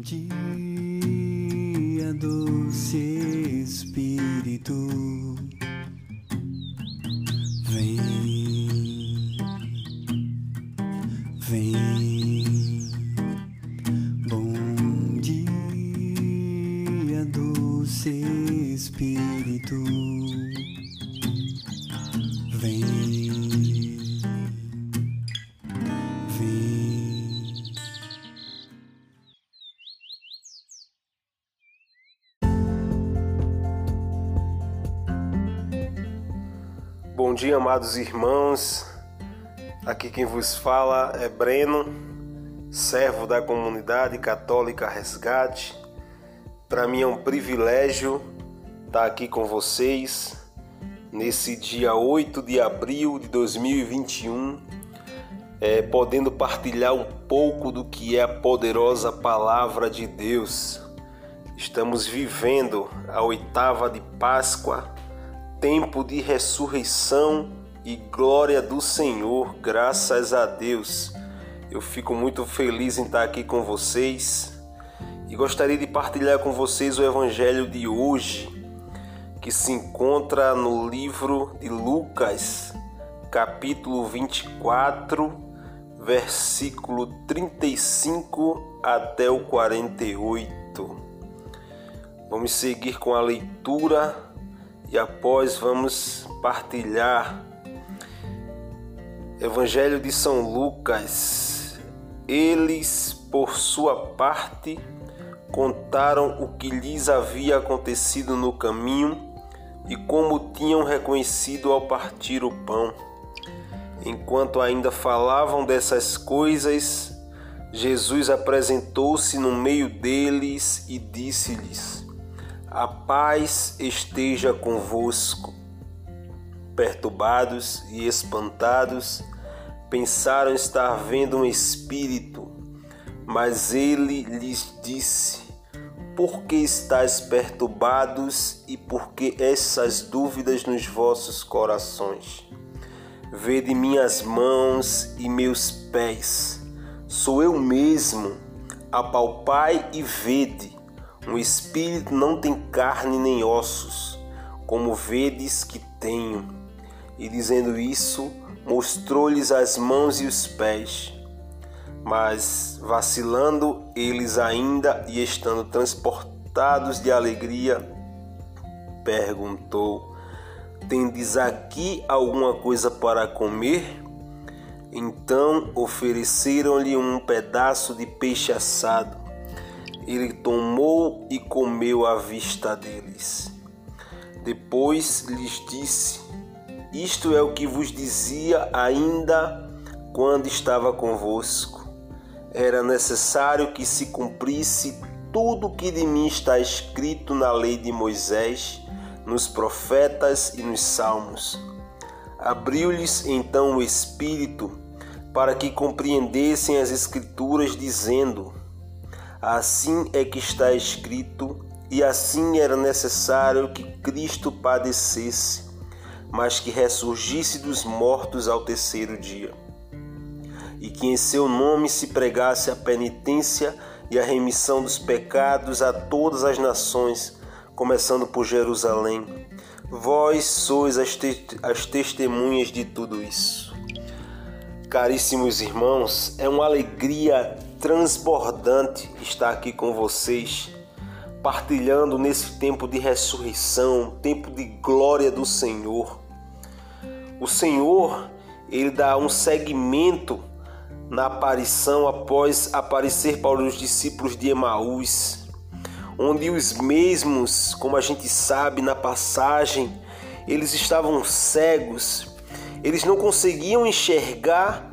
dia, doce Espírito, dia, amados irmãos. Aqui quem vos fala é Breno, servo da comunidade católica Resgate. Para mim é um privilégio estar aqui com vocês nesse dia 8 de abril de 2021, é, podendo partilhar um pouco do que é a poderosa palavra de Deus. Estamos vivendo a oitava de Páscoa tempo de ressurreição e glória do Senhor, graças a Deus. Eu fico muito feliz em estar aqui com vocês e gostaria de partilhar com vocês o evangelho de hoje, que se encontra no livro de Lucas, capítulo 24, versículo 35 até o 48. Vamos seguir com a leitura e após vamos partilhar Evangelho de São Lucas. Eles, por sua parte, contaram o que lhes havia acontecido no caminho e como tinham reconhecido ao partir o pão. Enquanto ainda falavam dessas coisas, Jesus apresentou-se no meio deles e disse-lhes: a paz esteja convosco. Perturbados e espantados, pensaram estar vendo um espírito, mas ele lhes disse: Por que estáis perturbados e por que essas dúvidas nos vossos corações? Vede minhas mãos e meus pés, sou eu mesmo, apalpai e vede. Um espírito não tem carne nem ossos, como vedes que tenho. E dizendo isso, mostrou-lhes as mãos e os pés. Mas, vacilando eles ainda e estando transportados de alegria, perguntou: Tendes aqui alguma coisa para comer? Então ofereceram-lhe um pedaço de peixe assado ele tomou e comeu à vista deles. Depois lhes disse: Isto é o que vos dizia ainda quando estava convosco. Era necessário que se cumprisse tudo o que de mim está escrito na lei de Moisés, nos profetas e nos salmos. Abriu-lhes então o Espírito para que compreendessem as Escrituras, dizendo: Assim é que está escrito, e assim era necessário que Cristo padecesse, mas que ressurgisse dos mortos ao terceiro dia, e que em seu nome se pregasse a penitência e a remissão dos pecados a todas as nações, começando por Jerusalém. Vós sois as, te as testemunhas de tudo isso. Caríssimos irmãos, é uma alegria transbordante estar aqui com vocês, partilhando nesse tempo de ressurreição, tempo de glória do Senhor. O Senhor, ele dá um segmento na aparição após aparecer para os discípulos de Emaús, onde os mesmos, como a gente sabe na passagem, eles estavam cegos, eles não conseguiam enxergar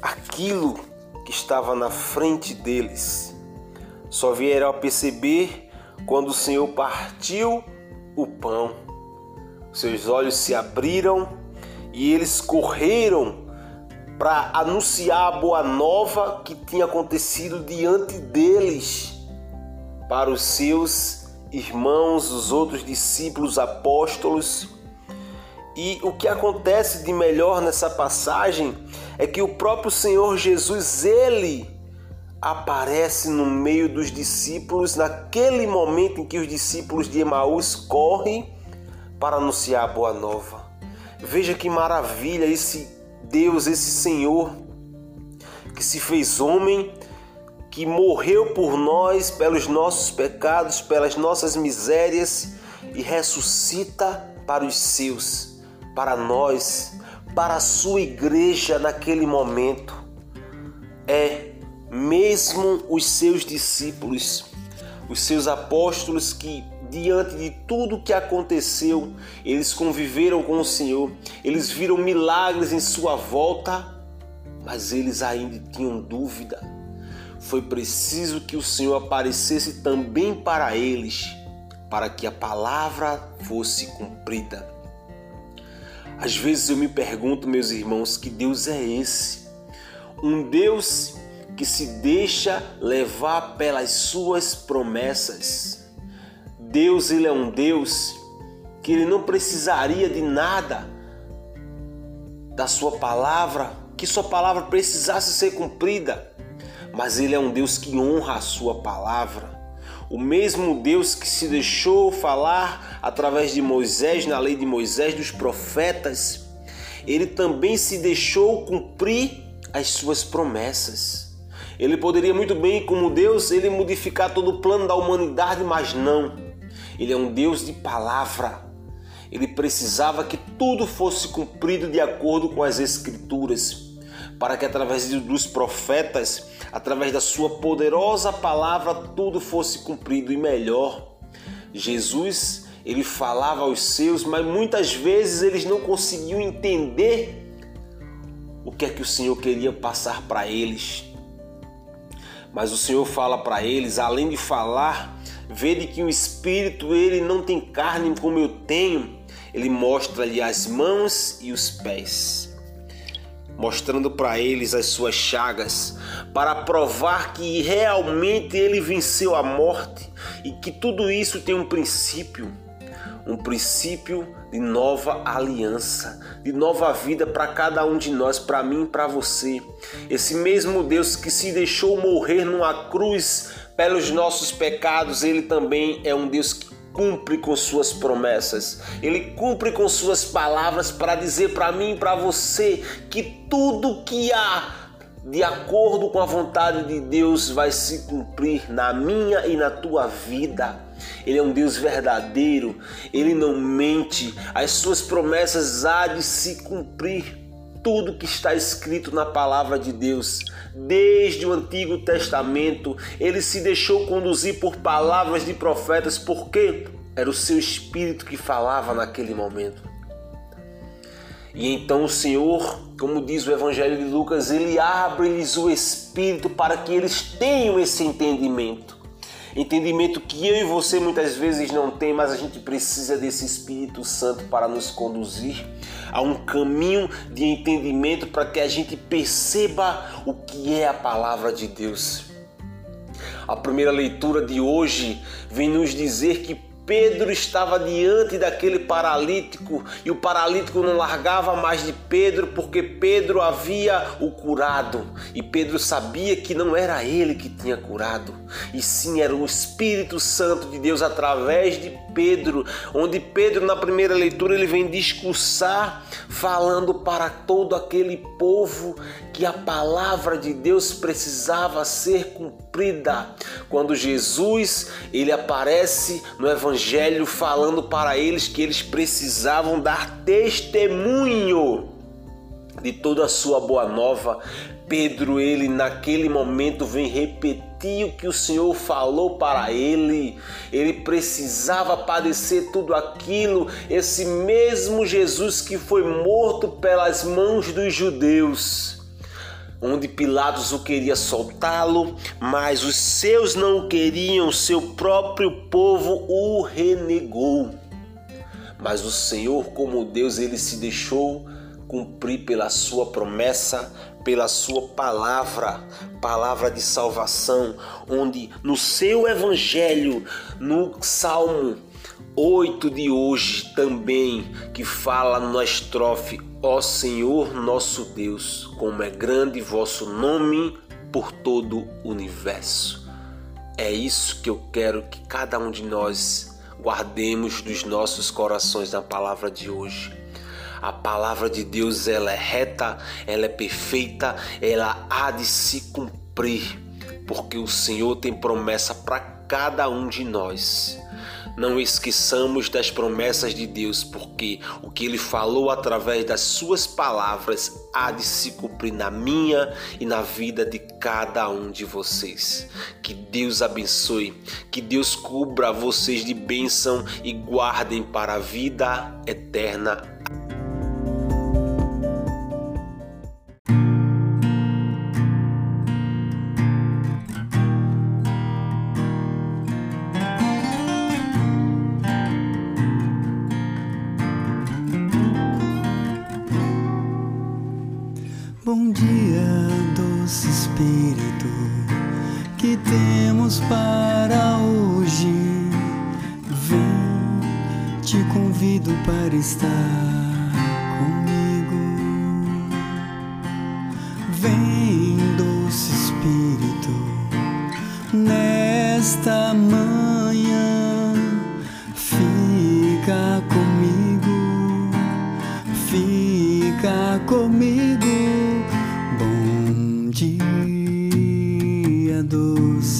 aquilo que estava na frente deles. Só vieram a perceber quando o Senhor partiu o pão. Seus olhos se abriram e eles correram para anunciar a boa nova que tinha acontecido diante deles para os seus irmãos, os outros discípulos apóstolos. E o que acontece de melhor nessa passagem é que o próprio Senhor Jesus, ele aparece no meio dos discípulos naquele momento em que os discípulos de Emaús correm para anunciar a boa nova. Veja que maravilha esse Deus, esse Senhor que se fez homem, que morreu por nós, pelos nossos pecados, pelas nossas misérias e ressuscita para os seus, para nós, para a sua igreja naquele momento. É mesmo os seus discípulos, os seus apóstolos que diante de tudo que aconteceu, eles conviveram com o Senhor, eles viram milagres em sua volta, mas eles ainda tinham dúvida. Foi preciso que o Senhor aparecesse também para eles, para que a palavra fosse cumprida. Às vezes eu me pergunto, meus irmãos, que Deus é esse? Um Deus que se deixa levar pelas suas promessas Deus, ele é um Deus que ele não precisaria de nada da sua palavra, que sua palavra precisasse ser cumprida, mas ele é um Deus que honra a sua palavra. O mesmo Deus que se deixou falar através de Moisés, na lei de Moisés, dos profetas, ele também se deixou cumprir as suas promessas. Ele poderia muito bem, como Deus, ele modificar todo o plano da humanidade, mas não. Ele é um Deus de palavra. Ele precisava que tudo fosse cumprido de acordo com as Escrituras, para que através dos profetas, através da sua poderosa palavra, tudo fosse cumprido e melhor. Jesus, ele falava aos seus, mas muitas vezes eles não conseguiam entender o que é que o Senhor queria passar para eles. Mas o Senhor fala para eles, além de falar, Vede que o espírito ele não tem carne como eu tenho. Ele mostra-lhe as mãos e os pés, mostrando para eles as suas chagas, para provar que realmente ele venceu a morte e que tudo isso tem um princípio, um princípio de nova aliança, de nova vida para cada um de nós, para mim e para você. Esse mesmo Deus que se deixou morrer numa cruz pelos nossos pecados, Ele também é um Deus que cumpre com suas promessas. Ele cumpre com suas palavras para dizer para mim e para você que tudo que há de acordo com a vontade de Deus vai se cumprir na minha e na tua vida. Ele é um Deus verdadeiro, ele não mente, as suas promessas há de se cumprir tudo que está escrito na palavra de Deus. Desde o Antigo Testamento, ele se deixou conduzir por palavras de profetas, porque era o seu espírito que falava naquele momento. E então o Senhor, como diz o Evangelho de Lucas, ele abre-lhes o espírito para que eles tenham esse entendimento. Entendimento que eu e você muitas vezes não tem, mas a gente precisa desse Espírito Santo para nos conduzir a um caminho de entendimento para que a gente perceba o que é a palavra de Deus. A primeira leitura de hoje vem nos dizer que Pedro estava diante daquele paralítico e o paralítico não largava mais de Pedro porque Pedro havia o curado e Pedro sabia que não era ele que tinha curado e sim era o Espírito Santo de Deus através de Pedro, onde Pedro na primeira leitura ele vem discursar falando para todo aquele povo que a palavra de Deus precisava ser cumprida. Quando Jesus ele aparece no evangelho falando para eles que eles precisavam dar testemunho de toda a sua boa nova, Pedro ele naquele momento vem repetir o que o Senhor falou para ele. Ele precisava padecer tudo aquilo, esse mesmo Jesus que foi morto pelas mãos dos judeus onde Pilatos o queria soltá-lo, mas os seus não o queriam, seu próprio povo o renegou. Mas o Senhor, como Deus, ele se deixou cumprir pela sua promessa, pela sua palavra, palavra de salvação, onde no seu evangelho, no Salmo 8 de hoje também, que fala na estrofe Ó Senhor nosso Deus, como é grande vosso nome por todo o universo. É isso que eu quero que cada um de nós guardemos dos nossos corações na palavra de hoje. A palavra de Deus ela é reta, ela é perfeita, ela há de se cumprir, porque o Senhor tem promessa para cada um de nós. Não esqueçamos das promessas de Deus, porque o que Ele falou através das Suas palavras há de se cumprir na minha e na vida de cada um de vocês. Que Deus abençoe, que Deus cubra vocês de bênção e guardem para a vida eterna. Que temos para hoje. Vem, te convido para estar comigo. Vem, doce Espírito, nesta manhã, fica comigo, fica comigo. Bom dia,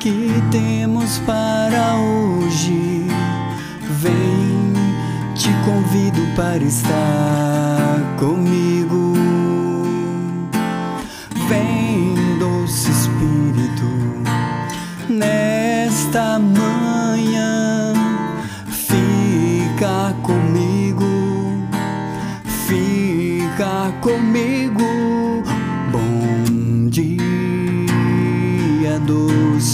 que temos para hoje. Vem, te convido para estar comigo. Vem, doce Espírito, nesta manhã,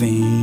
Vem.